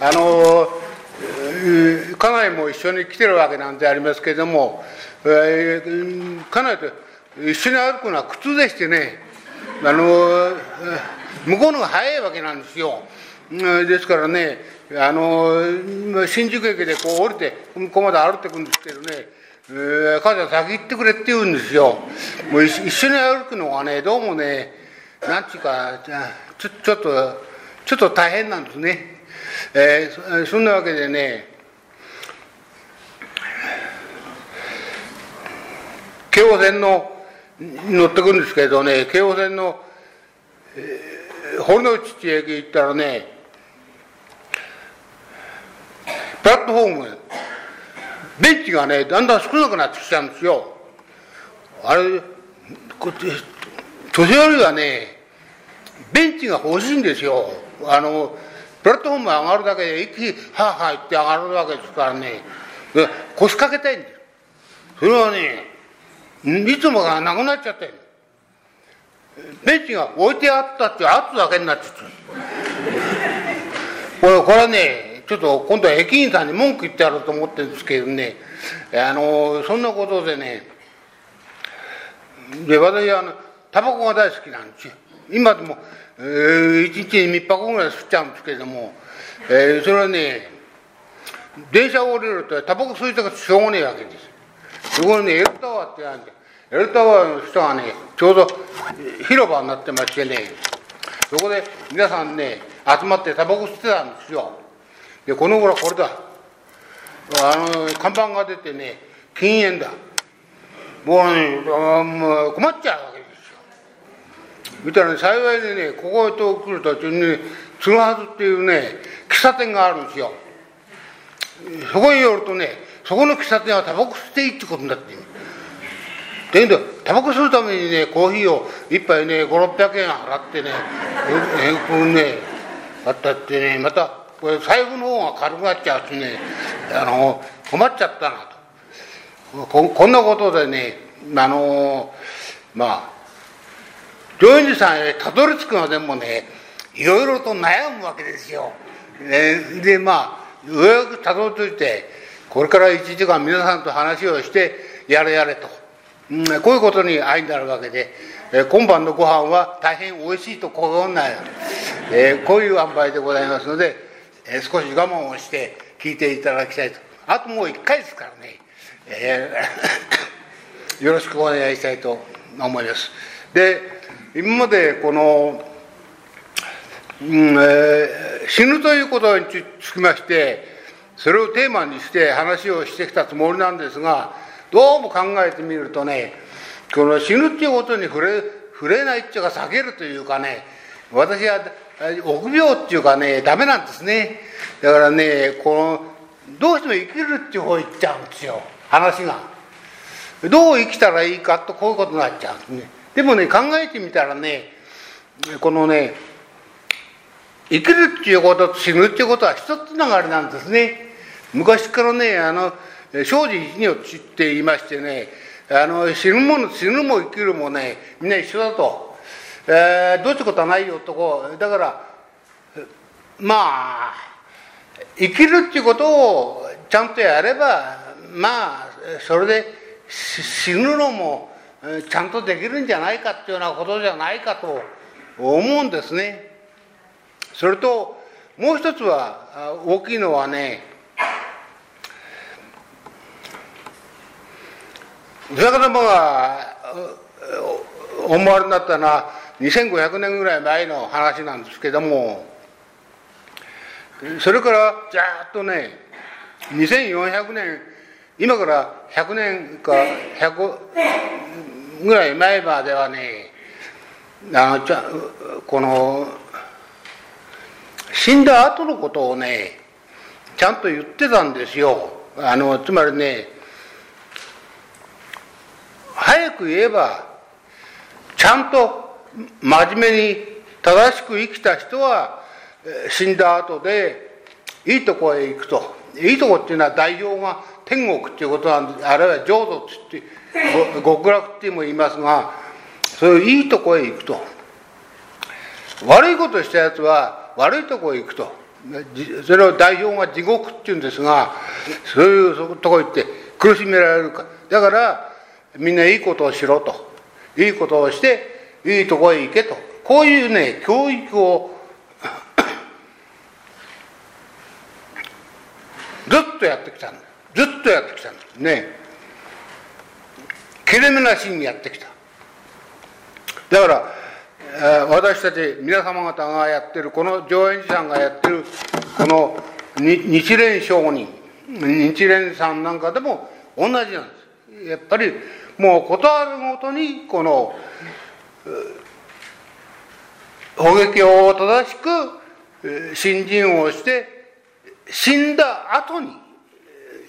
あの家内も一緒に来てるわけなんでありますけれども、えー、家内と一緒に歩くのは苦痛でしてねあの向こうのが早いわけなんですよですからねあの新宿駅でこう降りて向ここまで歩いてくんですけどねえー、母ちゃん先行ってくれって言うんですよ。もう一緒に歩くのはね、どうもね、なんちゅうか、ちょちょっと、ちょっと大変なんですね。えー、そんなわけでね、京王線の乗ってくるんですけどね、京王線の、えー、堀之内駅行ったらね、プラットフォーム、ベンチがね、だんだん少なくなってきたんですよ。あれ、こっち、年寄りはね、ベンチが欲しいんですよ。あの、プラットフォーム上がるだけで一気にはあはあ言って上がるわけですからね、腰掛けたいんです。それはね、いつもがなくなっちゃってベンチが置いてあったって圧だけになっちゃってこれ、これはね、ちょっと今度は駅員さんに文句言ってやろうと思ってるんですけどね、あの、そんなことでね、で、私はあの、タバコが大好きなんですよ。今でも、えー、1日に3箱ぐらい吸っちゃうんですけれども、えー、それはね、電車を降りるとタバコ吸いたくしょうがねえわけです。そこにね、エルタワーってあるんで、エルタワーの人がね、ちょうど広場になってましてね、そこで皆さんね、集まってタバコ吸ってたんですよ。で、この頃これだ。あの、看板が出てね、禁煙だ。もうね、もう困っちゃうわけですよ。みたいな幸いでね、ここへと来る途中に、ね、つぐはずっていうね、喫茶店があるんですよ。そこによるとね、そこの喫茶店はタバコ吸っていいってことになってる。だけど、タバコ吸うためにね、コーヒーを一杯ね、5、600円払ってね、え、こうね、あったってね、また、これ財布の方が軽くなっちゃうしね、あの、困っちゃったなと。ここんなことでね、あの、まあ、上院寺さんへたどり着くまでもね、いろいろと悩むわけですよ。ね、で、まあ、ようやくたどり着いて、これから1時間皆さんと話をして、やれやれと。うん、こういうことに愛になるわけで、えー、今晩のご飯は大変美味しいと心ない、えー、こういう塩梅でございますので、えー、少し我慢をして聞いていただきたいとあともう1回ですからね、えー、よろしくお願いしたいと思いますで今までこの、うんえー、死ぬということにつきましてそれをテーマにして話をしてきたつもりなんですがどうも考えてみるとねこの死ぬっていうことに触れ触れないっていうか避けるというかね私は臆病っていうかね、ダメなんですね。だからね、この、どうしても生きるっていう方行っちゃうんですよ、話が。どう生きたらいいかとこういうことになっちゃうんですね。でもね、考えてみたらね、このね、生きるっていうことと死ぬっていうことは一つながりなんですね。昔からね、あの、生じ一如って言いましてね、あの、死ぬもの、死ぬも生きるもね、みんな一緒だと。えー、どうってことはないよとこうだからまあ生きるっていうことをちゃんとやればまあそれで死ぬのもちゃんとできるんじゃないかっていうようなことじゃないかと思うんですね。それともう一つは大きいのはねお釈迦様が思われになったのは2500年ぐらい前の話なんですけどもそれからずっとね2400年今から100年か100ぐらい前まではねあのちゃこの死んだ後のことをねちゃんと言ってたんですよ。あのつまりね早く言えばちゃんと真面目に正しく生きた人は死んだ後でいいとこへ行くと。いいとこっていうのは代表が天国っていうことなんであるいは浄土ってって極楽っても言いますがそういういいとこへ行くと。悪いことしたやつは悪いとこへ行くと。それを代表が地獄っていうんですがそういうとこへ行って苦しめられるか。だからみんないいことをしろと。いいことをしていいとこへ行けと。こういうね教育をずっとやってきたんだずっとやってきたんだね。切れ目なしにやってきた。だから私たち皆様方がやってるこの上演寺さんがやってるこの日蓮商人日蓮さんなんかでも同じなんです。やっぱりもう事あるごとにこの法撃を正しく信心をして死んだ後に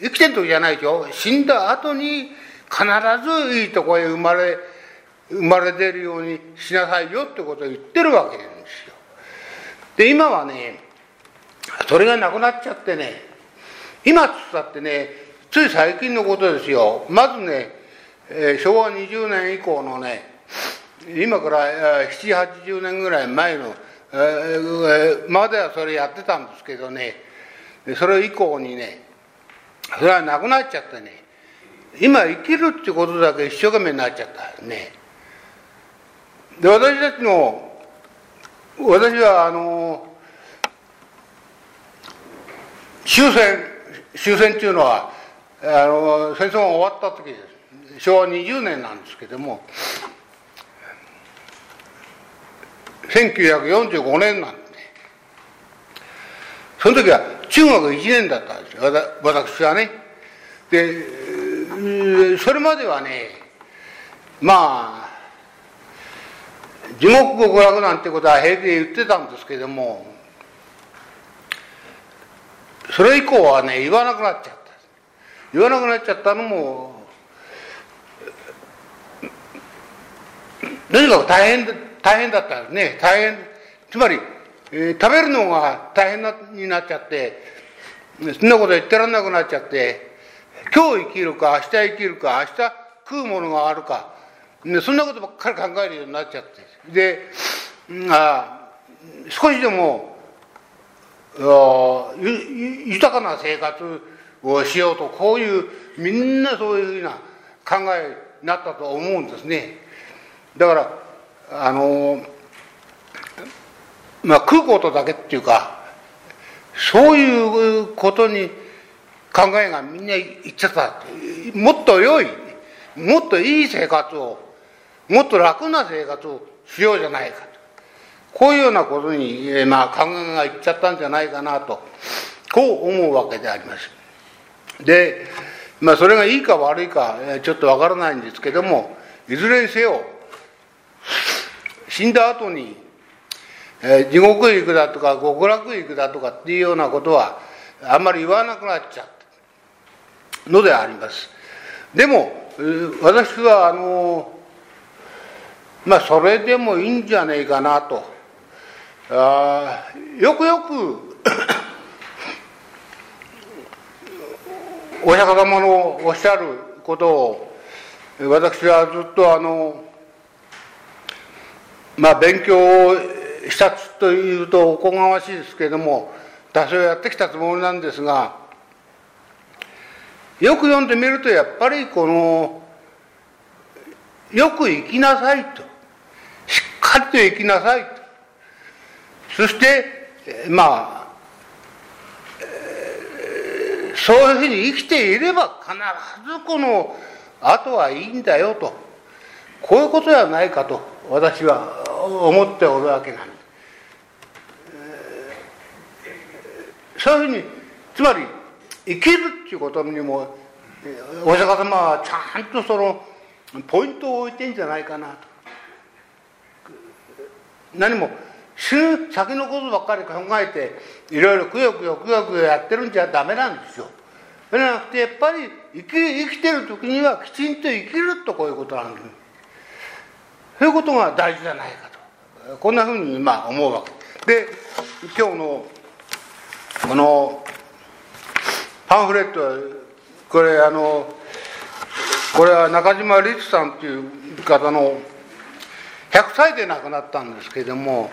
生きてる時じゃないでしょ死んだ後に必ずいいとこへ生まれ生まれ出るようにしなさいよってことを言ってるわけなんですよ。で今はねそれがなくなっちゃってね今つったってねつい最近のことですよ。まずね、えー、昭和20年以降のね今から780年ぐらい前の、えー、まではそれやってたんですけどね。それ以降にねそれはなくなっちゃってね。今生きるってことだけ一生懸命になっちゃったね。で私たちの私はあの終戦終戦っていうのはあの戦争が終わった時です。昭和20年なんですけども1945年なんでその時は中学1年だったんですよ。私はね。でそれまではねまあ地獄極楽なんてことは平気で言ってたんですけどもそれ以降はね言わなくなっちゃった。言わなくなっちゃったのもとにかく大変大変だったんですね。大変つまり、えー、食べるのが大変なになっちゃってそんなこと言ってらんなくなっちゃって今日生きるか明日生きるか明日食うものがあるか。そんなことばっかり考えるようになっちゃって。であ少しでも豊かな生活をしようとこういうみんなそういうふうな考えになったと思うんですね。だからあのまあ食うことだけっていうかそういうことに考えがみんないっちゃった。もっと良いもっといい生活をもっと楽な生活をしようじゃないかと。こういうようなことに、まあ、考えがいっちゃったんじゃないかなと。こう思うわけであります。で、まあ、それがいいか悪いかちょっとわからないんですけどもいずれにせよ死んだ後に、え、地獄へ行くだとか極楽へ行くだとかっていうようなことはあんまり言わなくなっちゃったのであります。でも私はあのまあそれでもいいんじゃねえかなと。あよくよく お釈迦様のおっしゃることを私はずっとあのまあ勉強をしたというとおこがましいですけれども多少やってきたつもりなんですがよく読んでみるとやっぱりこのよく生きなさいと。しっかりと生きなさいと。そしてまあそういうふうに生きていれば必ずこの後はいいんだよと。こういうことではないかと私は思っておるわけなんです。そういうふうにつまり生きるっていうことにもお釈迦様はちゃんとそのポイントを置いてんじゃないかなと。何も死ぬ先のことばっかり考えていろいろくよくよくよくよやってるんじゃダメなんですよ。じゃなくてやっぱり生き生きてる時にはきちんと生きるとこういうことなんです。そういうことが大事じゃないかとこんなふうにまあ思うわけで今日のこのパンフレットはこれあのこれは中島律さんという方の100歳で亡くなったんですけれども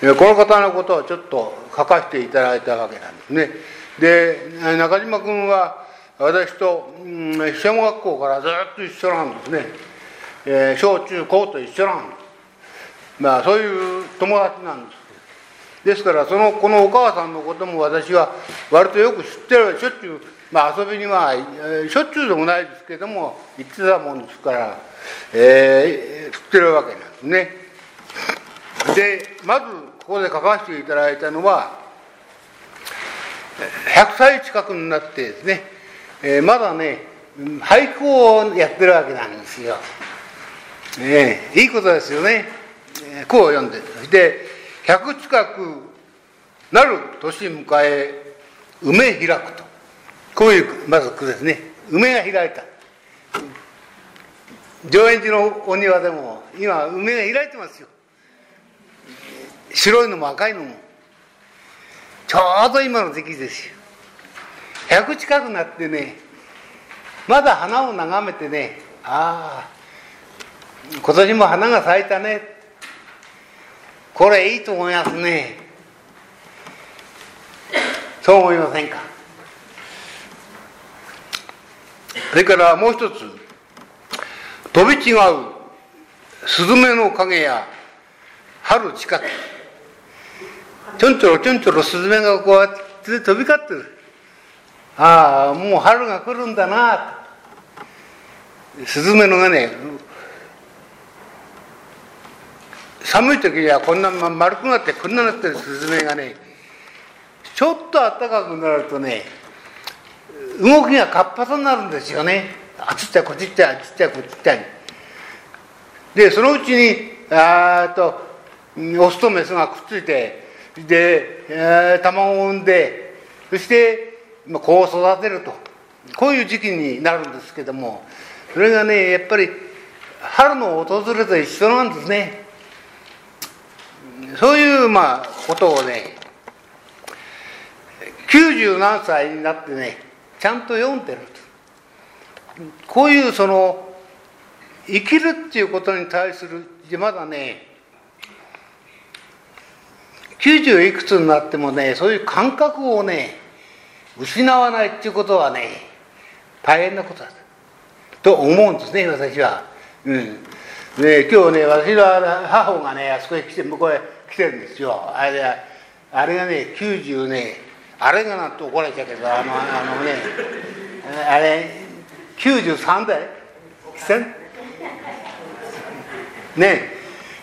この方のことをちょっと書かせていただいたわけなんですね。で、中島君は私と、うん、小学校からずっと一緒なんですね。えー、小中高と一緒なんです。まあそういう友達なんです。ですからそのこのお母さんのことも私は割とよく知ってるしょっちゅう、まあ、遊びにはしょっちゅうでもないですけども行ってたもんですから、えー、知ってるわけなんですね。でまずここで書かせていただいたのは100歳近くになってですね、えー、まだね俳句をやってるわけなんですよ。え、いいことですよね。句を読んでで100近くなる年迎え梅開くと。こういうまず句ですね。梅が開いた。上演寺のお庭でも今梅が開いてますよ。白いのも赤いのも。ちょうど今の時期ですよ。100近くなってねまだ花を眺めてねああ今年も花が咲いたね。これいいと思いますね。そう思いませんか？それからもう一つ。飛び違うスズメの影や春近く。ちょんちょろちょんちょろスズメがこうやって飛び交ってる。ああもう春が来るんだな。スズメのがね寒い時にはこんな丸くなってこんななってるスズメがねちょっと暖かくなるとね動きが活発になるんですよね。あっちっちゃこっちっちゃあっちっちゃこっちっちゃ。でそのうちにあとオスとメスがくっついてで、えー、卵を産んでそして子を育てると。こういう時期になるんですけどもそれがねやっぱり春の訪れと一緒なんですね。そういうまあことをね90何歳になってねちゃんと読んでるとこういうその生きるっていうことに対するまだね90いくつになってもねそういう感覚をね失わないっていうことはね大変なことだと思うんですね私は。うん、で今日ね私の母がねあそこへ来て向こうへ来てるんですよ。あれあれがね90ねあれがなって怒られちゃうけどあのあのねあれ93代ね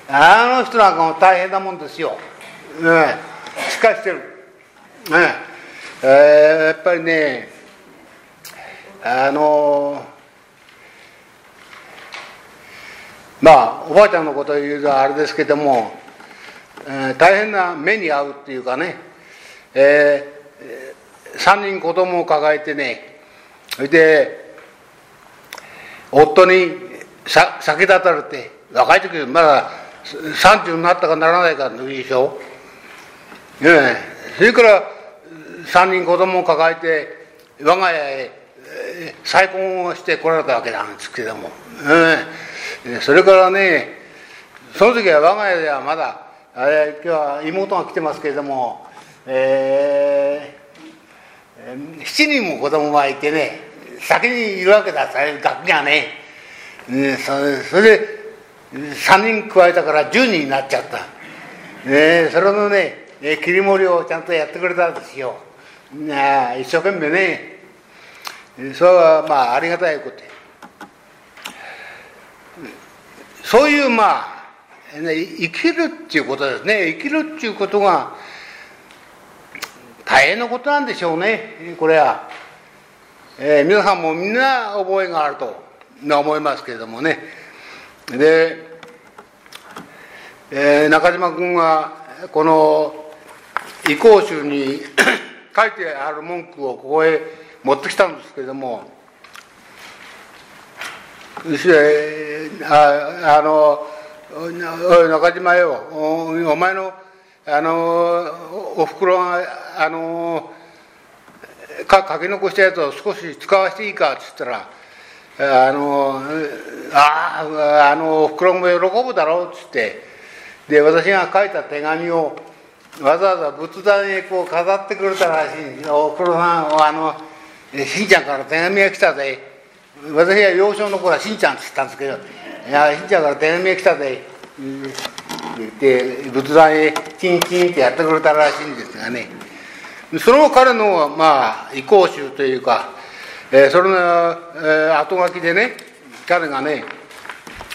あの人なんかも大変なもんですよ、ね、しっかしてる、ねえー、やっぱりねあのまあおばあちゃんのことを言うとあれですけどもえー、大変な目に遭うっていうかね、えー、3人子供を抱えてねそれで夫にさ先立たれて若い時まだ30になったかならないかの時でしょ、ね、それから3人子供を抱えて我が家へ再婚をしてこられたわけなんですけども、ね、それからねその時は我が家ではまだあれ今日は妹が来てますけれども、えー、7人も子供がいてね先にいるわけだ学がね、ねそれそれで3人加えたから10人になっちゃった、ね、それのね切り盛りをちゃんとやってくれたんですよ、ね、一生懸命ね。それはまあありがたいこと。そういうまあね生きるっていうことですね。生きるっていうことが大変なことなんでしょうね。これは、えー、皆さんもみんな覚えがあると思いますけれどもね。で、えー、中島君はこの移行集に 書いてある文句をここへ持ってきたんですけれどもああの中島よお前のあのおふくろがあのか書き残したやつを少し使わせていいかっつったらあのああのおふくろも喜ぶだろうっつってで私が書いた手紙をわざわざ仏壇へこう飾ってくれたらしいおふくろさんあのしんちゃんから手紙が来たぜ私は幼少の頃はしんちゃんって言ったんですけどいやしんちゃんから手紙が来たぜ。言って仏壇へチンチンってやってくれたらしいんですがね。その彼のまあ意向集というか、えー、それの、えー、後書きでね彼がね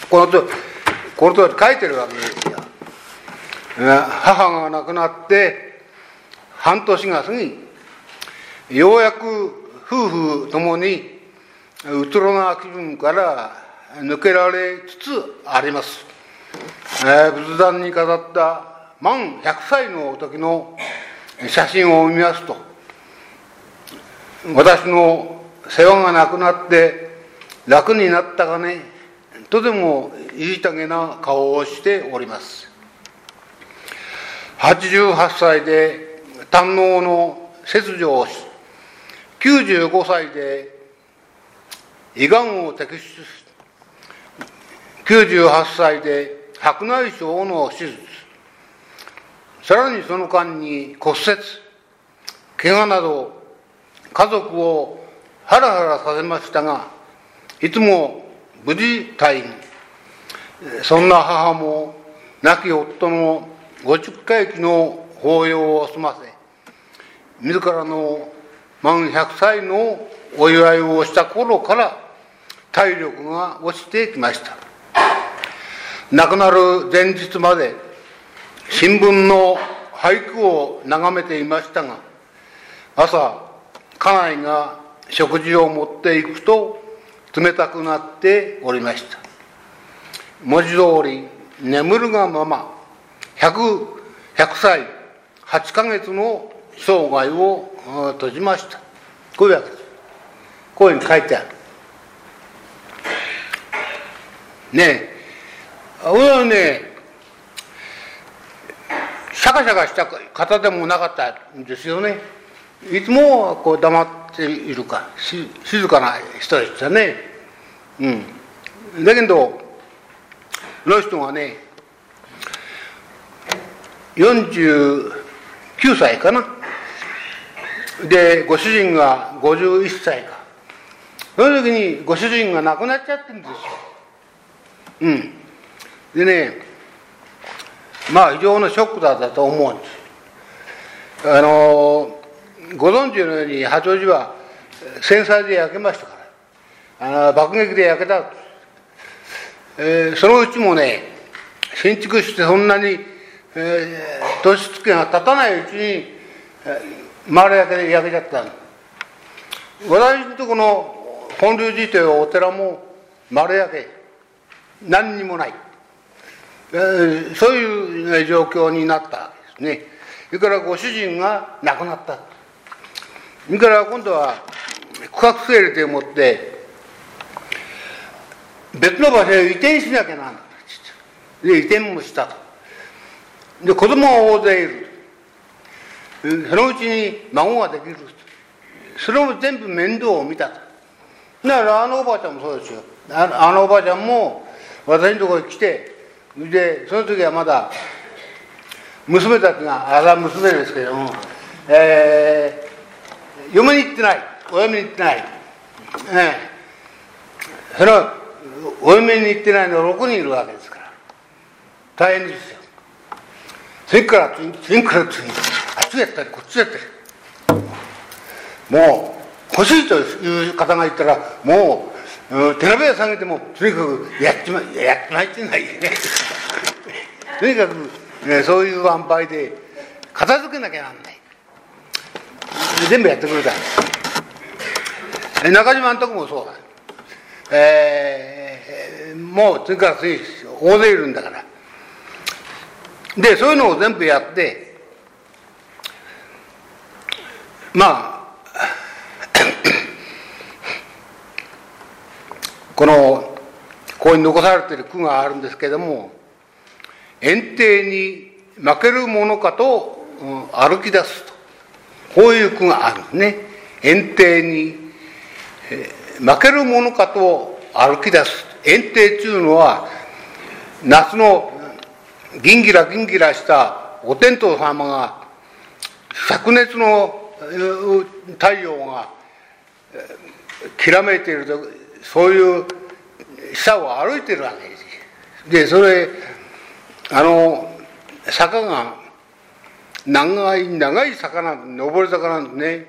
このとこのと書いてるわけですよ。母が亡くなって半年が過ぎようやく夫婦ともにうつろな気分から抜けられつつあります、えー、仏壇に飾った満100歳の時の写真を見ますと私の世話がなくなって楽になったがねとてもいいたげな顔をしております。88歳で胆のの切除をし95歳で胃がんを摘出98歳で白内障の手術。さらにその間に骨折。怪我など家族をハラハラさせましたがいつも無事退院。そんな母も亡き夫の50回忌の法要を済ませ自らの満100歳のお祝いをした頃から体力が落ちてきました。亡くなる前日まで新聞の俳句を眺めていましたが朝家内が食事を持っていくと冷たくなっておりました。文字通り眠るがまま 100, 100歳8ヶ月の生涯を閉じました。こういうわけです。こういうふうに書いてある。ねえ。俺はねシャカシャカした方でもなかったんですよね。いつもこう黙っているか静かな人でしたね。うん。だけどの人がね49歳かな。でご主人が51歳か。その時にご主人が亡くなっちゃってるんですよ。うん。でねまあ非常のショックだったと思うんです。あのご存知のように八王子は戦災で焼けましたから。あの爆撃で焼けた、えー、そのうちもね新築してそんなに、えー、年月が経たないうちに、えー、丸焼けで焼けちゃった私のとこの本流寺というお寺も丸焼け何にもない、えー、そういう状況になったわけですね。それからご主人が亡くなった。それから今度は区画整理でもって別の場所へ移転しなきゃなんだで移転もした。とで子供が大勢いる。そのうちに孫ができる。それも全部面倒を見たと。らあのおばあちゃんもそうですよ。あのおばあちゃんも私のところに来てでその時はまだ娘たちがあら娘ですけども、えー、嫁に行ってない。お嫁に行ってない、え。ー、そのお嫁に行ってないの6人いるわけですから。大変ですよ。次から次から次。あっちやったりこっちやったり。もう欲しいという方がいたらもう手鍋屋下げてもとにかくやっちまやっちまいってないね。とにかく、ね、そういう安排で片付けなきゃなんない。全部やってくれた。中島のとこもそうだ。えー、もう次から次大勢いるんだから。でそういうのを全部やってまあこのここに残されている句があるんですけれども「園庭に負けるものかと、歩き出す」と。こういう句があるんですね。園庭に、負けるものかと歩き出す園庭というのは夏のギンギラギンギラしたお天道様が灼熱の太陽がきらめいているそういう下を歩いてるわけです。でそれあの坂が長い長い坂なん上り坂なんですね。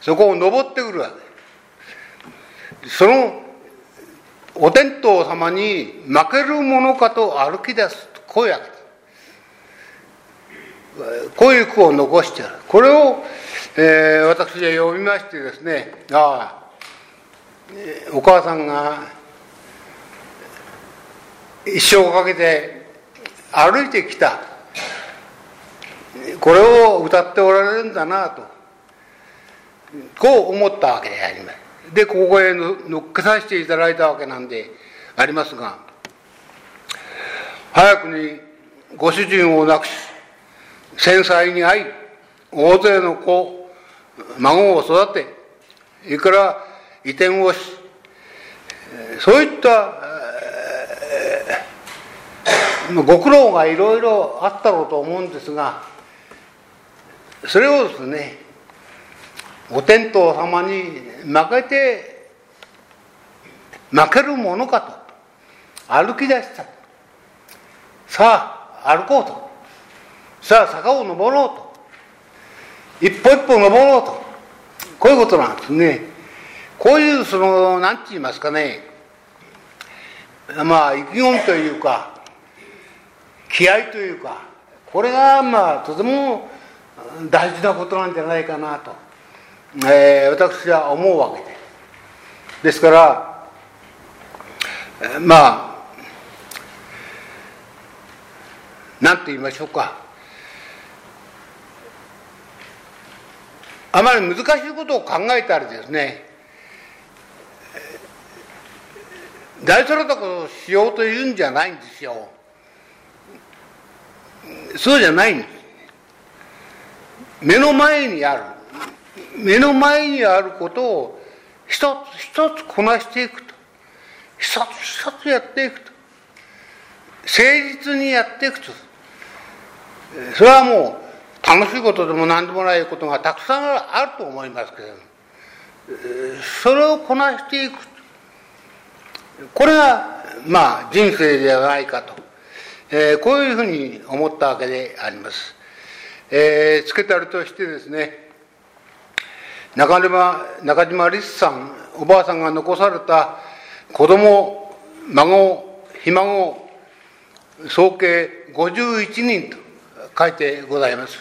そこを登ってくるわけ。そのお天道様に負けるものかと歩き出すこういうわけこういう句を残してある。これを、えー、私は読みましてですねああお母さんが一生かけて歩いてきた。これを歌っておられるんだなと。こう思ったわけであります。でここへ乗っけさせていただいたわけなんでありますが早くにご主人を亡くし繊細に会い大勢の子孫を育ていくら移転をしそういったご苦労がいろいろあったろうと思うんですがそれをですねお天道様に負けて負けるものかと歩き出した。さあ歩こうと。さあ坂を登ろうと。一歩一歩登ろうと。こういうことなんですね。こういうその何て言いますかね。まあ意気込みというか気合というかこれがまあとても大事なことなんじゃないかなと、えー、私は思うわけで。ですからまあ何て言いましょうか。あまり難しいことを考えたりですね大それたことをしようというんじゃないんですよ。そうじゃないんです。目の前にある。目の前にあることを一つ一つこなしていくと。一つ一つやっていくと。誠実にやっていくと。それはもう楽しいことでも何でもないことがたくさんあると思いますけどそれをこなしていくこれがまあ人生ではないかと、えー、こういうふうに思ったわけであります。えー、つけたりとしてですね中島中島律さんおばあさんが残された子供孫ひ孫総計51人と書いてございます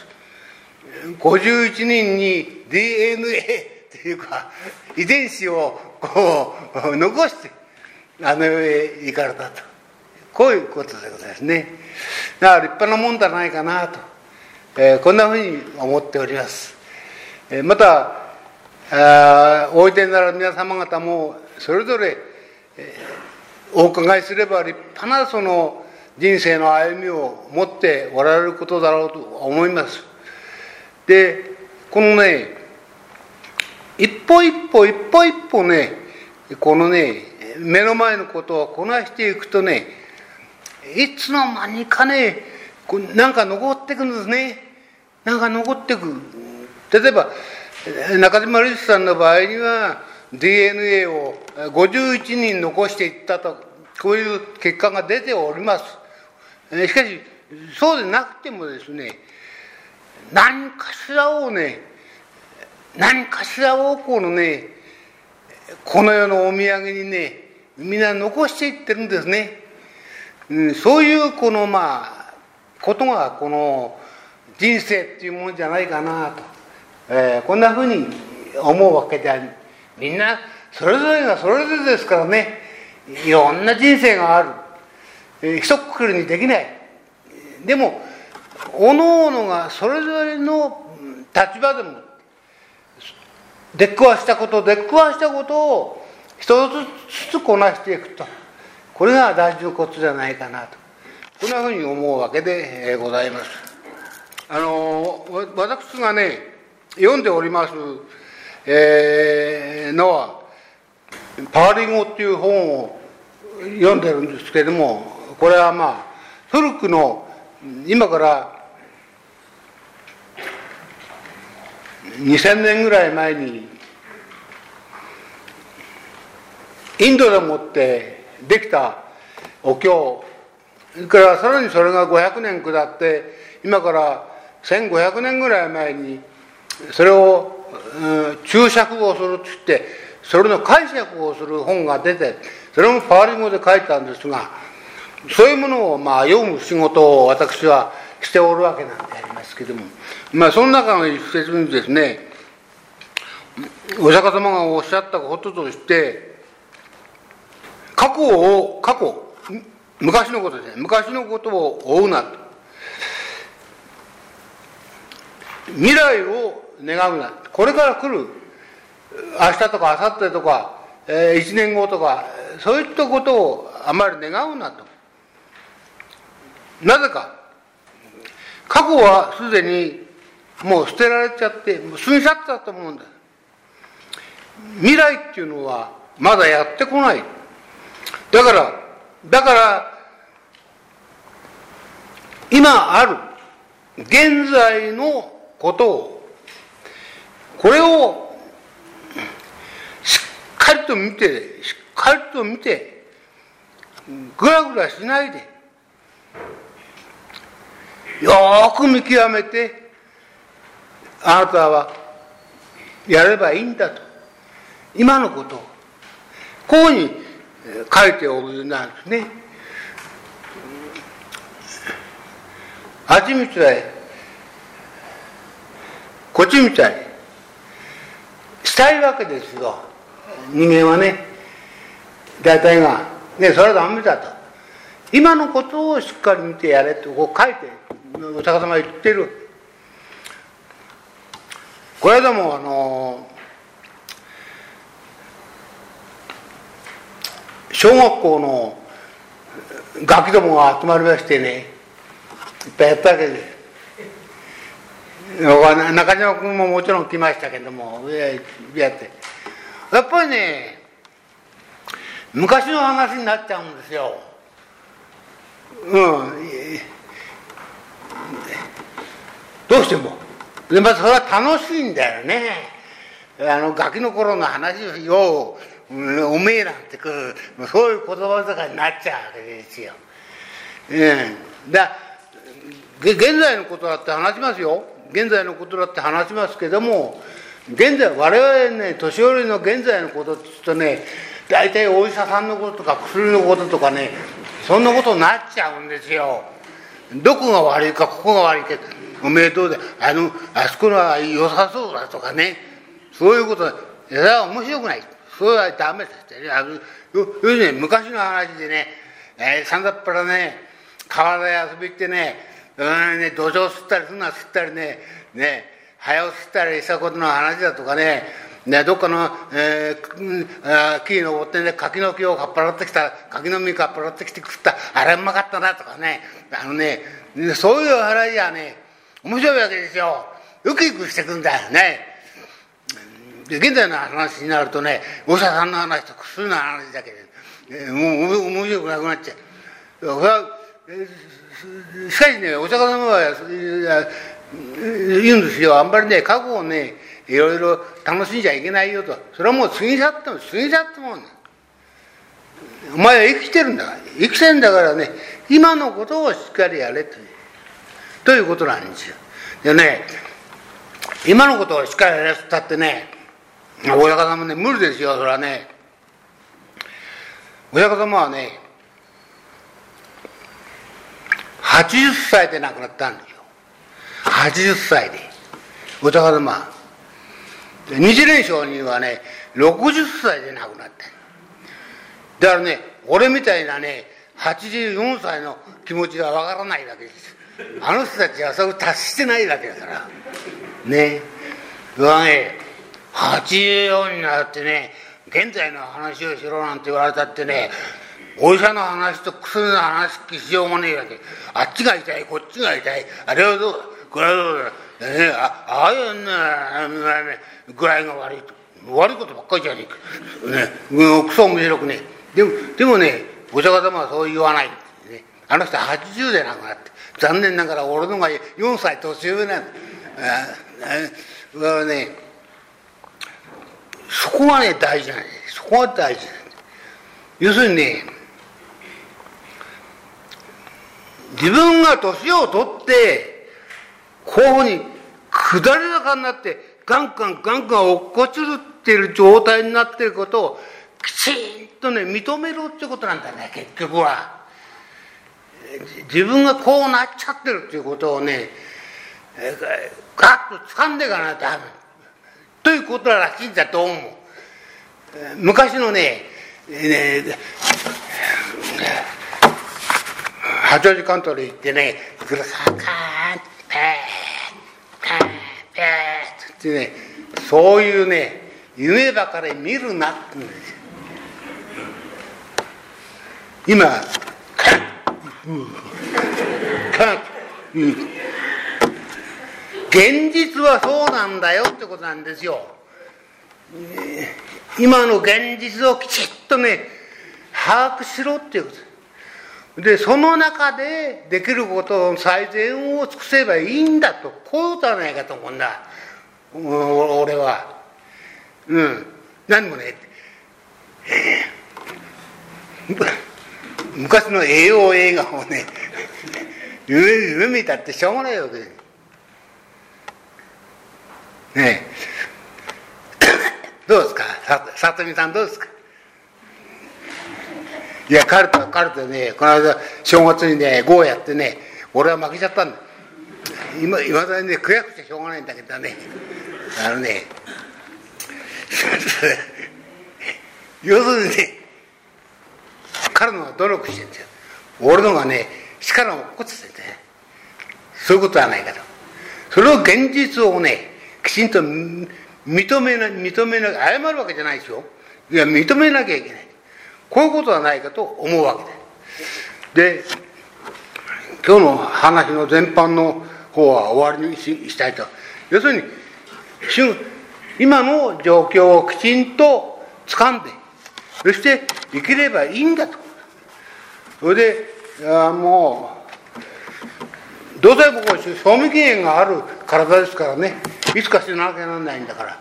51人に DNA というか遺伝子をこう残してあの世へ行かれたと。こういうことでございますね。だから立派なもんじゃないかなと、えー、こんなふうに思っております、えー、またあおいでなる皆様方もそれぞれ、えー、お伺いすれば立派なその人生の歩みを持っておられることだろうと思います。でこのね一歩一歩一歩一歩ねこのね目の前のことをこなしていくとねいつの間にかねなんか残ってくんですね。なんか残ってく。例えば中島律さんの場合には DNA を51人残していったとこういう結果が出ております。しかしそうでなくてもですね何かしらをね何かしらをこのねこの世のお土産にねみんな残していってるんですね、うん、そういうこのまあことがこの人生っていうものじゃないかなと、えー、こんなふうに思うわけでありみんなそれぞれがそれぞれですからね。いろんな人生がある、えー、一括りにできない。でもおのおのがそれぞれの立場でも出くわしたこと出くわしたことを一つずつこなしていくと。これが大事なことじゃないかなと。こんなふうに思うわけでございます。あの私がね読んでおります、えー、のは「パーリンゴ」っていう本を読んでるんですけれどもこれはまあ古くの今から2000年ぐらい前にインドでもってできたお経。それからさらにそれが500年下って今から1500年ぐらい前にそれを、うん、注釈をするっつってそれの解釈をする本が出てそれもパワリ語で書いたんですがそういうものをまあ読む仕事を私はしておるわけなんでありますけどもまあその中の一節にですねお釈迦様がおっしゃったこととして過去を過去昔のことですね昔のことを追うなと。未来を願うなこれから来る明日とか明後日とか、えー、1年後とかそういったことをあまり願うなと。なぜか。過去はすでにもう捨てられちゃってもう過ぎ去ったと思うんだ。未来っていうのはまだやってこない。だからだから今ある現在のことをこれをしっかりと見てしっかりと見てぐらぐらしないでよく見極めてあなたはやればいいんだと。今のことを。こうに書いておるな。んですね。あっちみたい。こっちみたい。したいわけですよ。人間はね。大体が。ねそれはダメだと。今のことをしっかり見てやれとこう書いてお釈迦様が言ってる。これでもあの小学校のガキどもが集まりましてねいっぱいやったわけで中島君ももちろん来ましたけどもやって。やっぱりね昔の話になっちゃうんですよ。うん。どうしても。でまあそれは楽しいんだよね。あのガキの頃の話をようおめえなんてくるそういう言葉遣いになっちゃうわけですよ。うん、だ現在のことだって話しますよ。現在のことだって話しますけども現在我々ね年寄りの現在のことって言うとね大体お医者さんのこととか薬のこととかねそんなことになっちゃうんですよ。どこが悪いかここが悪いか。おめえどうであのあそこのは良さそうだとかね。そういうこと。それは面白くない。それはダメですってねあの要するに昔の話でね、えー、さんだっぱらね川で遊び行ってねうんね土壌吸ったり砂吸ったりねね早を吸ったりしたことの話だとかねね、どっかの、えー、木に登ってね、柿の木をかっぱらってきた、柿の実かっぱらってきて食った、あれうまかったなとかね、あのね、そういう話はね、面白いわけですよ。ウキウキしてくんだよね。で、現在の話になるとね、お医者さんの話と薬の話だけで、えー、もう面白くなくなっちゃう。それは、しかしね、お釈迦様は言うんですよ。あんまりね、過去をね、いろいろ楽しんじゃいけないよと。それはもう過ぎ去っても、過ぎ去ってもんお前は生きてるんだから。生きてんだからね、今のことをしっかりやれという。ということなんですよ。でね、今のことをしっかりやらせたってね、お釈迦様ね、無理ですよ、それはね。お釈迦様はね、80歳で亡くなったんですよ。80歳で。お釈迦様。日蓮聖人はね、60歳で亡くなった。だからね、俺みたいなね、84歳の気持ちがわからないわけです。あの人たちはそれを達してないわけだからねうわね84になってね現在の話をしろなんて言われたってねお医者の話と薬の話聞しようもねえわけ。あっちが痛いこっちが痛い。あれはどうだこれはどうだ、ね、あああいうね具合が悪いと。悪いことばっかりじゃねえか、ね、クソ面白くねでもでもねお釈迦様はそう言わない、ね、あの人80で亡くなって残念ながら俺のが4歳年上なんだ。ああねそこがね大事なんです。そこが大事なんです。要するにね自分が年を取ってこういうふうに下り坂になってガンガンガンガン落っこちるっている状態になっていることをきちんとね認めろってことなんだね結局は。自分がこうなっちゃってるっていうことをねガッと掴んでいかないとダメ。ということらしいんだと思う。昔のねね八王子関東で行ってねグラカーカーンペーカーンペーってねそういうね夢ばかり見るなって言うんですよ。今うんうん、現実はそうなんだよってことなんですよ。今の現実をきちっとね把握しろっていうこと。でその中でできることの最善を尽くせばいいんだとこういうことはないかと思うんだ。俺は。うん。何もね昔の栄養映画をね 夢見たってしょうがないわけね どうですか？さ里見さんどうですか？いや彼と彼とねこの間正月にね碁をやってね俺は負けちゃったんだ。今いまだにね悔しくてしょうがないんだけどね。あのね 要するにね彼のが努力してるんですよ。俺のがね力を起こってんだよ。そういうことはないかとそれを現実をねきちんと認めな認めな謝るわけじゃないですよ。いや認めなきゃいけない。こういうことはないかと思うわけで。で今日の話の全般の方は終わりにしたいと。要するに今の状況をきちんと掴んでそして生きればいいんだと。それであもうどうせ僕は賞味期限がある体ですからね。いつか死ななきゃならないんだから。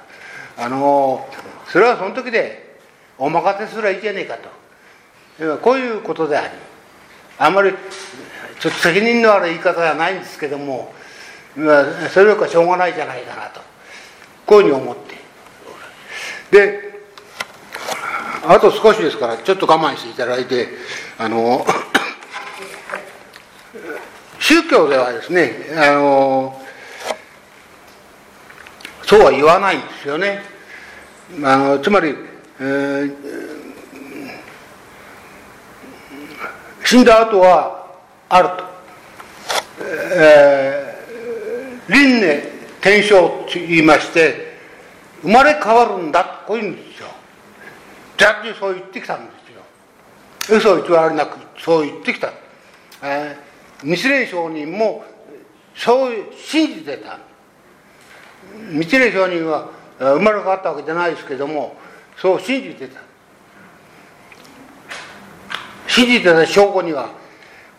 あのそれはその時でお任せすらいいじゃねえかと。こういうことでありあんまりちょっと責任のある言い方はないんですけどもそれよりかしょうがないじゃないかなと。こういうふうに思って。であと少しですからちょっと我慢していただいてあの 宗教ではですねあのそうは言わないんですよね。あのつまり、えー、死んだ後はあると、えー、輪廻転生と言いまして生まれ変わるんだとこういうんですよ。ジャッジそう言ってきたんですよ。嘘偽りなくそう言ってきた、えー、日蓮上人もそう信じてた。日蓮上人は生まれ変わったわけじゃないですけどもそう信じてた。信じてた証拠には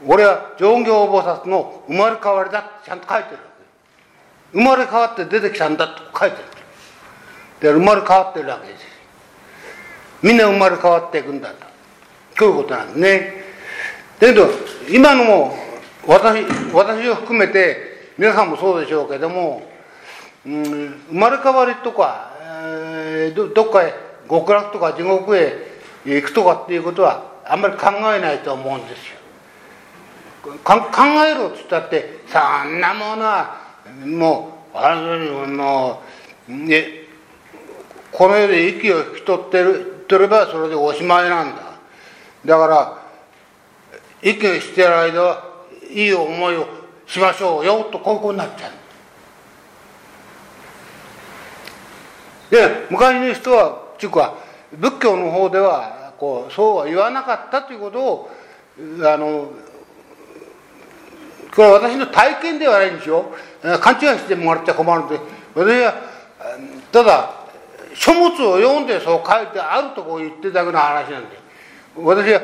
俺は上行菩薩の生まれ変わりだってちゃんと書いてるわけ。生まれ変わって出てきたんだと書いてる。で生まれ変わってるわけです。みんな生まれ変わっていくんだと。こういうことなんですね。だけど今のも私私を含めて皆さんもそうでしょうけども、うん、生まれ変わりとか、えー、どどっかへ極楽とか地獄へ行くとかっていうことはあんまり考えないと思うんですよ。考えろっつったってそんなものはもうあのねこの世で息を引き取ってるってればそれでおしまいなんだ。だから息をしてる間はいい思いをしましょうよとこういうことになっちゃうで昔の人はちゅうか仏教の方ではこうそうは言わなかったということをあのこれは私の体験ではないんですよ。勘違いしてもらっちゃ困るんで。私はただ書物を読んでそう書いてあるとこう言ってるだけの話なんで。私は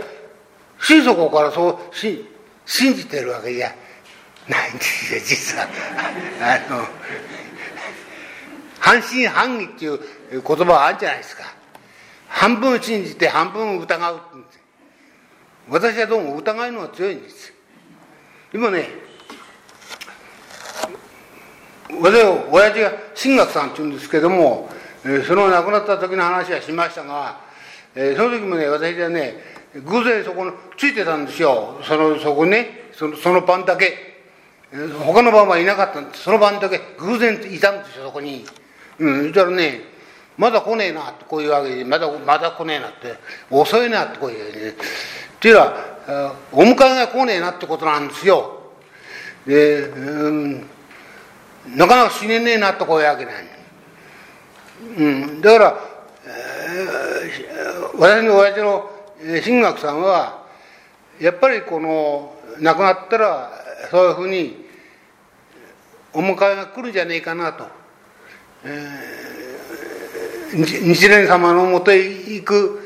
心底からそう信じてるわけじゃないんですよ実は。あの半信半疑っていう言葉はあるじゃないですか。半分信じて半分疑うってうんです。私はどうも疑いのが強いんです。今ね私は親父が新学さんって言うんですけども、その亡くなった時の話はしましたが、その時もね私はね偶然そこのついてたんですよ。そのそこねそのその晩だけ。他の晩はいなかったんです。その晩だけ偶然いたんですよそこに。うんそしたらねまだ来ねえなってこういうわけでまだまだ来ねえなって遅いなってこういうわけでっていうのはお迎えが来ねえなってことなんですよで、うんなかなか死ねねえなとこういうわけない。うん、だから、えー、私の親父の新学さんは、やっぱりこの、亡くなったら、そういうふうに、お迎えが来るんじゃねえかなと。えー、日蓮様のもとへ行く、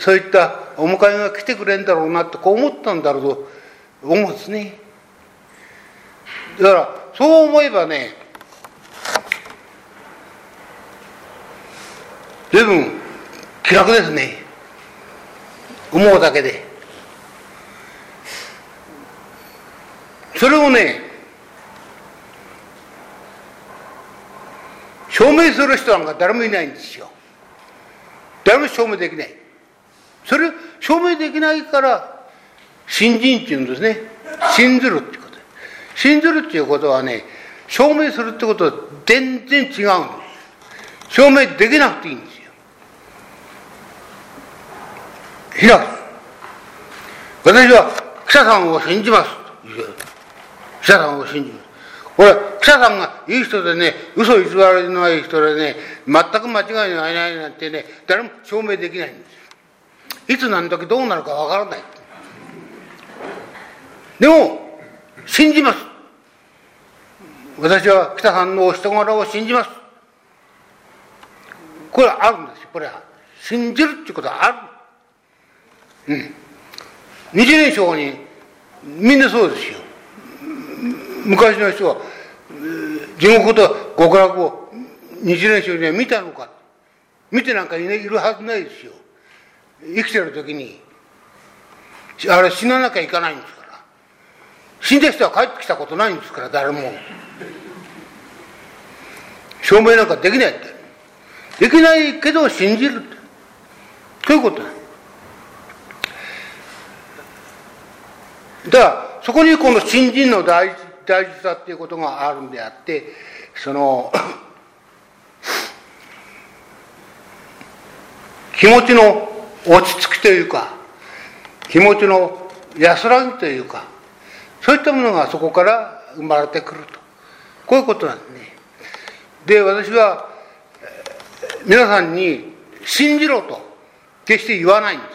そういったお迎えが来てくれるんだろうなってこう思ったんだろうと思うんですね。だから、そう思えばね、随分気楽ですね。思うだけで。それをね、証明する人なんか誰もいないんですよ。誰も証明できない。それ証明できないから、信心っていうんですね。信ずるってこと信ずるっていうことはね、証明するってことは全然違うんです。証明できなくていいんですよ。開く。私は記者さんを信じます記者さんを信じます。これ、記者さんがいい人でね、嘘偽られない人でね、全く間違いがないなんてね、誰も証明できないんです。いつ何時どうなるかわからない。でも、信じます。私は北さんのお人柄を信じます。これはあるんですよ。これは。信じるってことはある。うん。日蓮賞に、みんなそうですよ。昔の人は、地獄と極楽を日蓮賞には見たのか。見てなんかいるはずないですよ。生きてる時に。あれ死ななきゃいかないんですから。死んだ人は帰ってきたことないんですから誰も証明なんかできないってできないけど信じるってそういうことだからそこにこの信心の大事大事さっていうことがあるんであってその 気持ちの落ち着きというか気持ちの安らぎというかそういったものがそこから生まれてくると。こういうことなんですね。で私は皆さんに信じろと決して言わないんで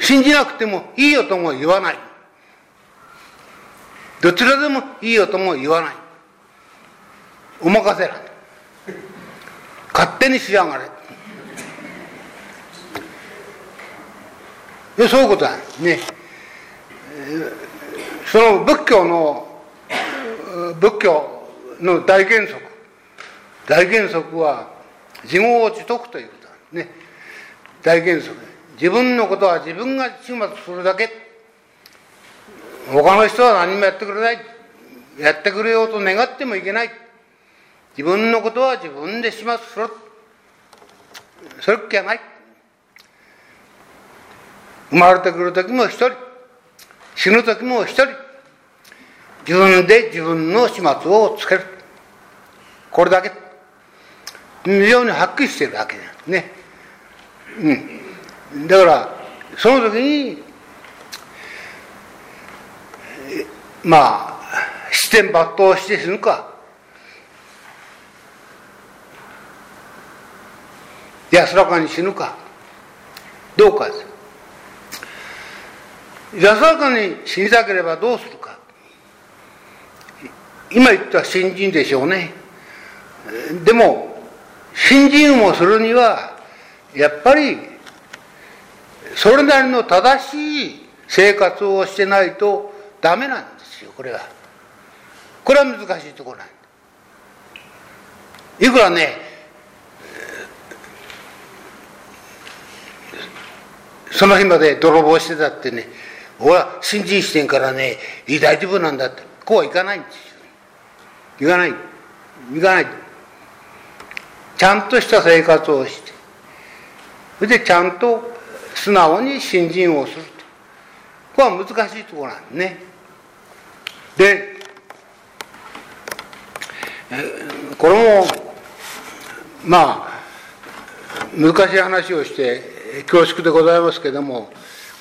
す信じなくてもいいよとも言わない。どちらでもいいよとも言わないお任せなん勝手にしやがれそういうことなんですね。その仏教の、仏教の大原則、大原則は自業を自得ということなんですね。大原則。自分のことは自分が始末するだけ。他の人は何もやってくれない。やってくれようと願ってもいけない。自分のことは自分で始末する。それっきゃない。生まれてくる時も一人死ぬ時も一人自分で自分の始末をつけるこれだけ非常にはっきりしてるわけですねうんだからその時にまあ視点抜刀して死ぬか。安らかに死ぬか。どうかです。安らかに死にたければどうするか。今言った新人でしょうね。でも新人をするにはやっぱりそれなりの正しい生活をしてないとダメなんです。よこれはこれは難しいところなんいくらねその日まで泥棒してたってね俺は新人してんからね大丈夫なんだって。こうはいかないんですよ。いかない。いかない。ちゃんとした生活をして。それでちゃんと素直に新人をすると。これは難しいところなんですね。でこれもまあ難しい話をして恐縮でございますけれども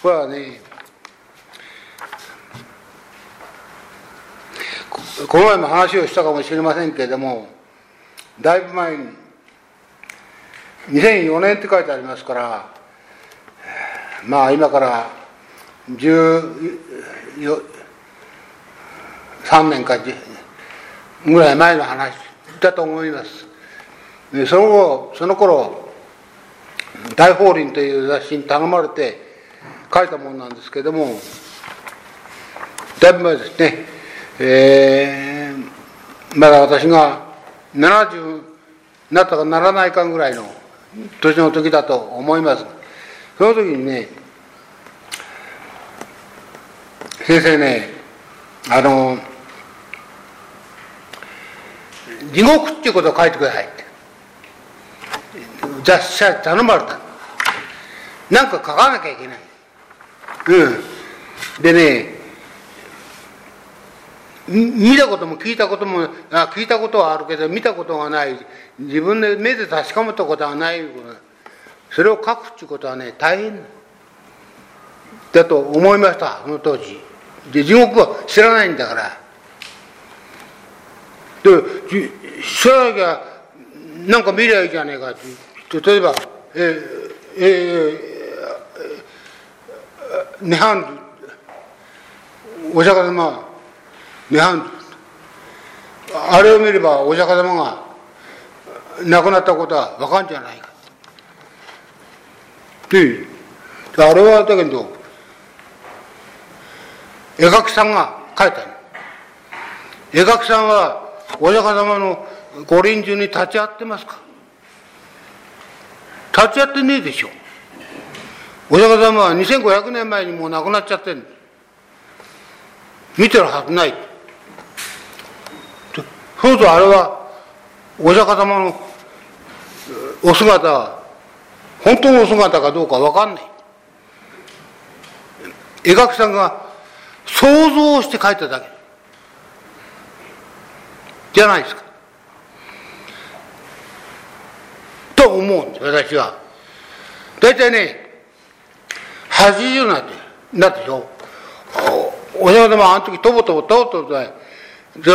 これはねこの前も話をしたかもしれませんけれどもだいぶ前に2004年って書いてありますからまあ今から14 3年かぐらい前の話だと思います。でその後その頃大法輪という雑誌に頼まれて書いたものなんですけどもだいぶ前ですね。えー、まだ私が70なったかならないかぐらいの年の時だと思います。その時にね先生ねあの地獄っていうことを書いてください。って雑誌頼まれた。なんか書かなきゃいけない。うん。でね見たことも聞いたこともあ聞いたことはあるけど見たことがない。自分で目で確かめたことはないそれを書くっていうことはね大変。だと思いましたその当時。で地獄は知らないんだから。で知らなきゃなんか見りゃいいじゃねえかって例えばえー、えー、涅槃お釈迦様涅槃あれを見ればお釈迦様が亡くなったことは分かんじゃないか。であれはだけど絵描きさんが描いた絵描きさんはお釈迦様のご臨終に立ち会ってますか？立ち会ってねえでしょ。お釈迦様は2500年前にもう亡くなっちゃってる見てるはずない。そうするとあれはお釈迦様のお姿は本当のお姿かどうか分かんない。絵描きさんが想像して描いただけ。じゃないですか。と思うんです私は。大体ね80になってなってしょ。お釈迦様あの時とぼとぼとぼとぼず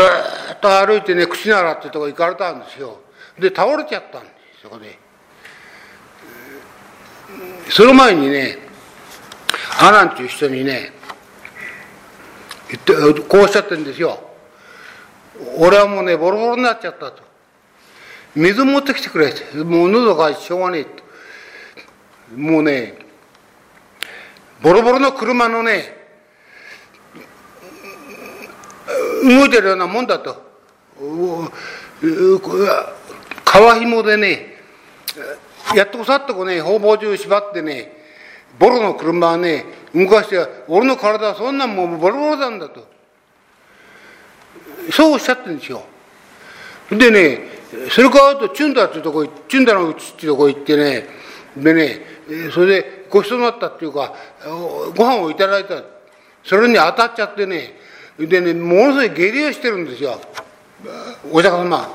っと歩いてね口ならってとこ行かれたんですよで倒れちゃったんですそこでその前にねアナンっていう人にねこうおっしゃってるんですよ俺はもうねボロボロになっちゃったと。水持ってきてくれって。もう喉がしょうがねえともうねボロボロの車のね動いてるようなもんだと。皮紐でねやっとこさっとこね方々中縛ってねボロの車はね動かして俺の体はそんなんもうボロボロなんだと。そうおっしゃってるんですよ。でねそれからあとチュンダっていうとこチュンダのうちっていうとこ行ってねでねそれでごちそうになったっていうかご飯をいただいた。それに当たっちゃってねでねものすごい下痢をしてるんですよ。お釈迦様。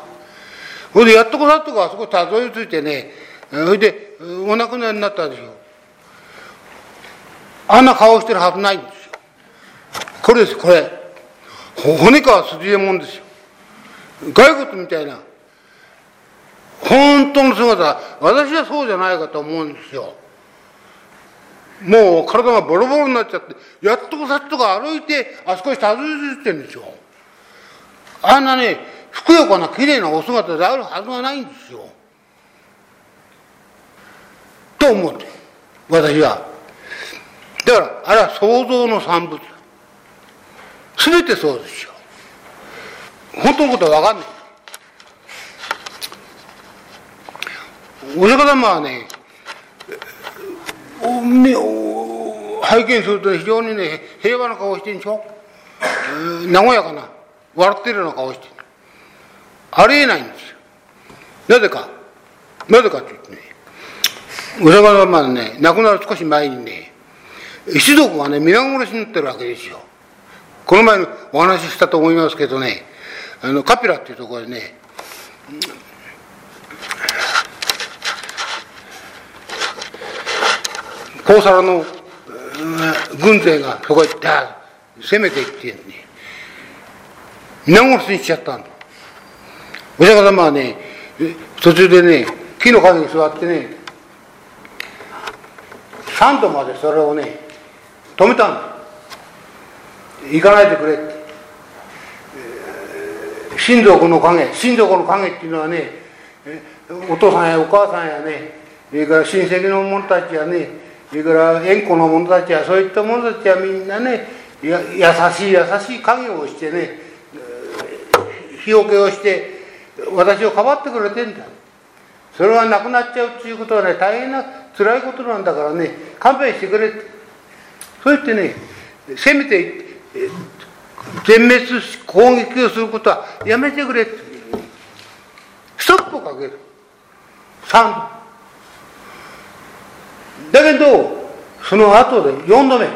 ほいでやっとこさっとこあそこたどり着いてねそれでお亡くなりになったですよ。あんな顔してるはずないんですよ。これですこれ。骨川筋右衛門ですよ。骸骨みたいな。本当の姿。私はそうじゃないかと思うんですよ。もう体がボロボロになっちゃってやっとこさっとか歩いてあそこにたどり着いてるんですよ。あんなねふくよかな綺麗なお姿であるはずがないんですよ。と思って私は。だから、あれは創造の産物。だ。すべてそうですよ。本当のことはわかんない。お釈迦様はね、拝見すると非常にね、平和な顔してるんでしょ、え和やかな、笑ってるような顔してる。ありえないんですよ。なぜか。なぜかって言ってね、お釈迦様はね、亡くなる少し前にね、一族がね、皆殺しになってるわけですよ。この前のお話ししたと思いますけどね、あの、カピラっていうところでね、コウサラの軍勢がそこへダー攻めていってね、皆殺しにしちゃったんだ。お釈迦様はね、途中でね、木の陰に座ってね、3度までそれをね、止めたんだ。行かないでくれって。親族の影、親族の影っていうのはね、お父さんやお母さんやね、それから親戚の者たちやね、それから縁故の者たちや、そういった者たちはみんなね、や優しい優しい影をしてね、日よけをして、私をかばってくれてんだ。それはなくなっちゃうっていうことはね、大変な辛いことなんだからね、勘弁してくれって。そう言ってね、せめて全滅し攻撃をすることはやめてくれって。ストップをかける。3だけど、その後で4度目。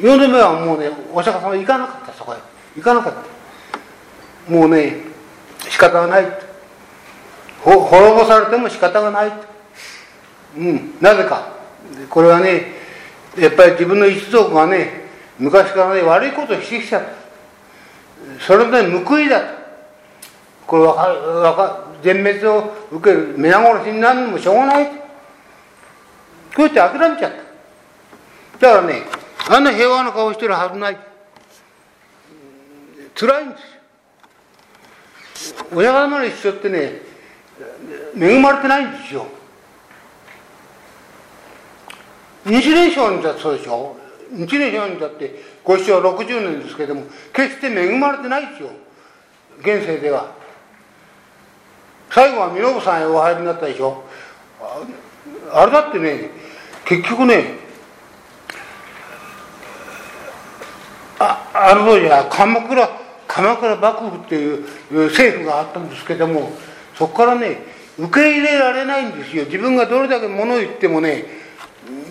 4度目はもうね、お釈迦様行かなかった、そこへ。行かなかった。もうね、仕方がない滅ぼされても仕方がないうんなぜかこれはねやっぱり自分の一族がね昔からね悪いことをしてきちゃったそれで報いだ。とこれはか全滅を受ける皆殺しになるのもしょうがない。こうやって諦めちゃった。だからねあんな平和な顔してるはずない。辛いんですよ。親方の一緒ってね恵まれてないんですよ。日蓮聖にだってそうでしょ。日蓮聖にだってご一生60年ですけども決して恵まれてないですよ。現世では。最後は身延さんへお入りになったでしょ。あれだってね結局ねああの当時は鎌倉鎌倉幕府っていう政府があったんですけどもそこからね受け入れられないんですよ。自分がどれだけ物を言ってもね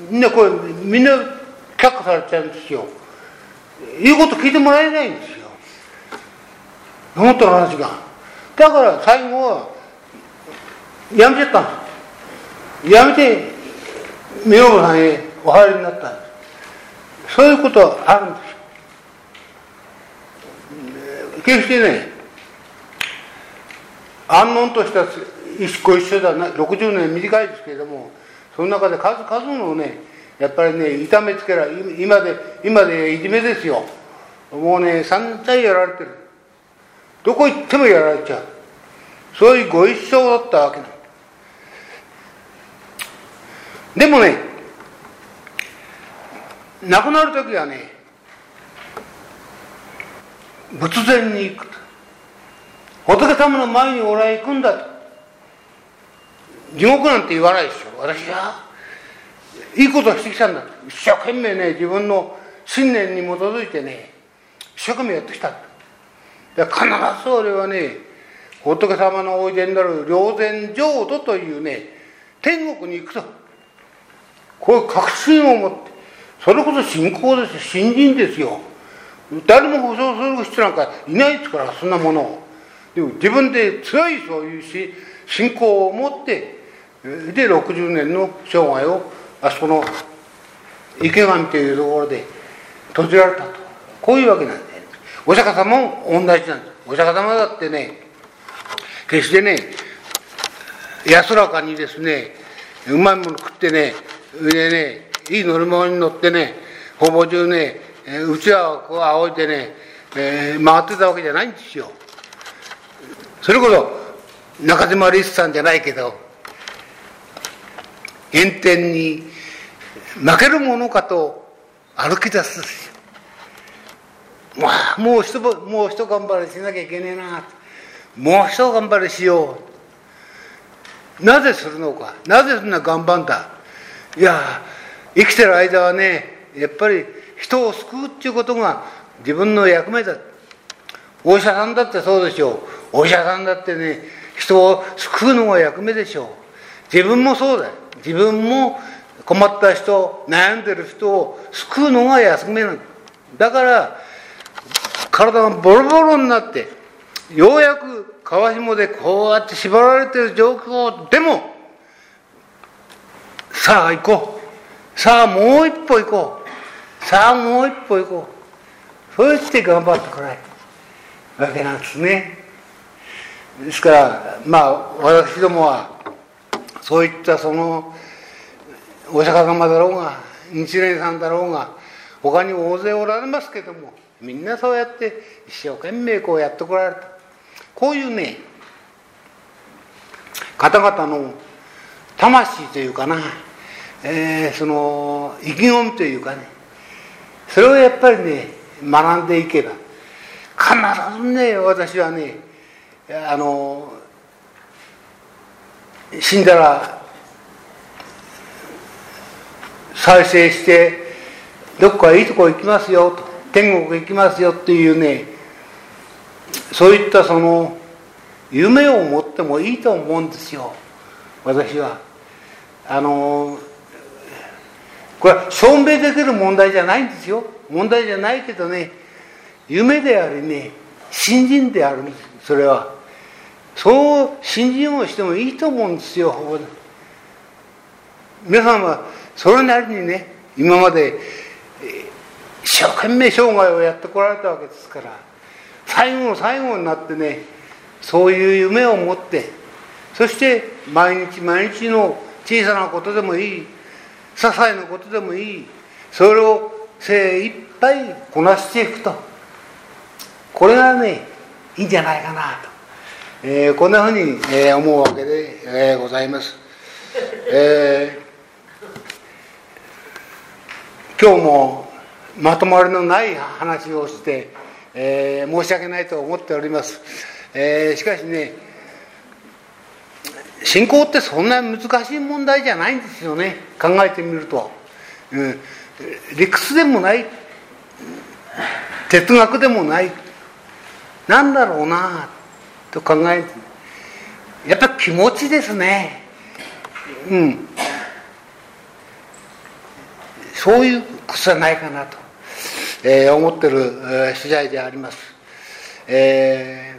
みんなこれみんな却下されちゃうんですよ。言うこと聞いてもらえないんですよ。本当の話が。だから最後はやめちゃったんです。やめて三浦さんへお入りになったんです。そういうことはあるんです。決してね安穏としたご一緒だな。60年短いですけれどもその中で数々のねやっぱりね痛めつけられ今で今でいじめですよ。もうね散々やられてる。どこ行ってもやられちゃう。そういうご一生だったわけなでもね亡くなる時はね仏前に行く。仏様の前に俺は行くんだと。地獄なんて言わないですよ私はいいことをしてきたんだ。一生懸命ね自分の信念に基づいてね一生懸命やってきたと必ず俺はね仏様のおいでになる霊前浄土というね天国に行くと。こういう確信を持ってそれこそ信仰ですよ。信心ですよ。誰も保証する人なんかいないですからそんなものを。でも自分で強いそういうし信仰を持ってで60年の生涯をあそこの池上というところで閉じられたと。こういうわけなんで。お釈迦様も同じなんです。お釈迦様だってね決してね安らかにですねうまいもの食ってねでねいい乗り物に乗ってねほぼ中ねうちわをこう仰いでね、えー、回ってたわけじゃないんですよ。それこそ中島リスさんじゃないけど、炎天に負けるものかと歩き出すですよ。まあ、もう一もう一頑張りしなきゃいけねえな。もう一頑張りしよう。なぜするのか。なぜそんな頑張んだ。いや、生きてる間はね、やっぱり人を救うっていうことが自分の役目だ。お医者さんだってそうでしょう。お医者さんだってね、人を救うのが役目でしょう。自分もそうだよ。自分も困った人、悩んでる人を救うのが役目なんだ。だから、体がボロボロになって、ようやく川紐でこうやって縛られてる状況でも、さあ行こう。さあもう一歩行こう。さあもう一歩行こう。そうして頑張ってこないわけなんですね。ですから、まあ、私どもは、そういったその、お釈迦様だろうが、日蓮さんだろうが、他に大勢おられますけども、みんなそうやって一生懸命こうやってこられた。こういうね、方々の魂というかな、えー、その意気込みというかね、それをやっぱりね、学んでいけば、必ずね、私はね、あの、死んだら再生してどっかいいとこ行きますよと天国行きますよっていうねそういったその夢を持ってもいいと思うんですよ。私は。あのこれは証明できる問題じゃないんですよ。問題じゃないけどね夢でありね信心であるんですそれは。そう信心をしてもいいと思うんですよ。皆さんはそれなりにね今まで一生懸命生涯をやってこられたわけですから最後の最後になってねそういう夢を持ってそして毎日毎日の小さなことでもいい些細なことでもいいそれを精一杯こなしていくとこれがねいいんじゃないかなと。えー、こんなふうに、えー、思うわけで、えー、ございます。えー、今日もまとまりのない話をして、えー、申し訳ないと思っております。えー、しかしね、信仰ってそんな難しい問題じゃないんですよね、考えてみると。うん、理屈でもない、哲学でもない、なんだろうなと考えやっぱ気持ちですね。うん。そういうことじゃないかなと、えー、思ってる、えー、次第であります、え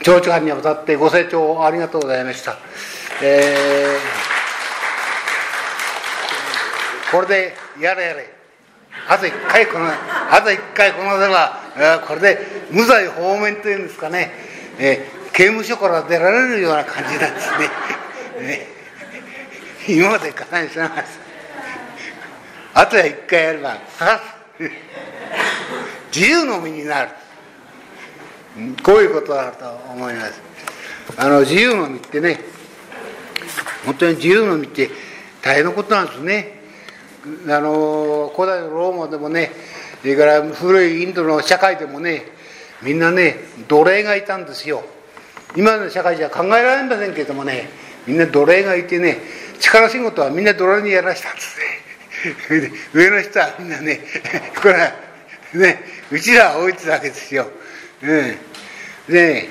ー、長時間にわたってご清聴ありがとうございました、えー、これでやれやれ。あと一回このあと一回このでは、これで無罪放免というんですかね、えー、刑務所から出られるような感じなんですね。ね 今までかなりしながらあとは一回やれば 自由の身になる。こういうことだと思います。あの自由の身ってね本当に自由の身って大変なことなんですね。あの古代のローマでもねそれから古いインドの社会でもねみんなね奴隷がいたんですよ今の社会じゃ考えられませんけどもねみんな奴隷がいてね力仕事はみんな奴隷にやらしたんですね上の人はみんなねこれねうちらは置いてたわけですよ、うん、で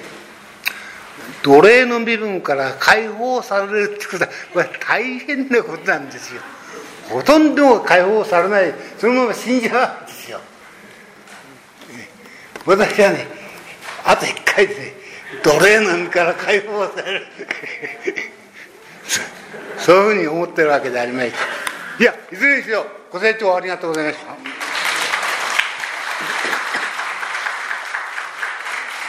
奴隷の身分から解放されるってことはこれ大変なことなんですよほとんど解放されないそのまま死んじゃうんですよ。私はねあと1回でね奴隷なんから解放される。そういうふうに思ってるわけでありましたいやいずれにしよご清聴ありがとうございました。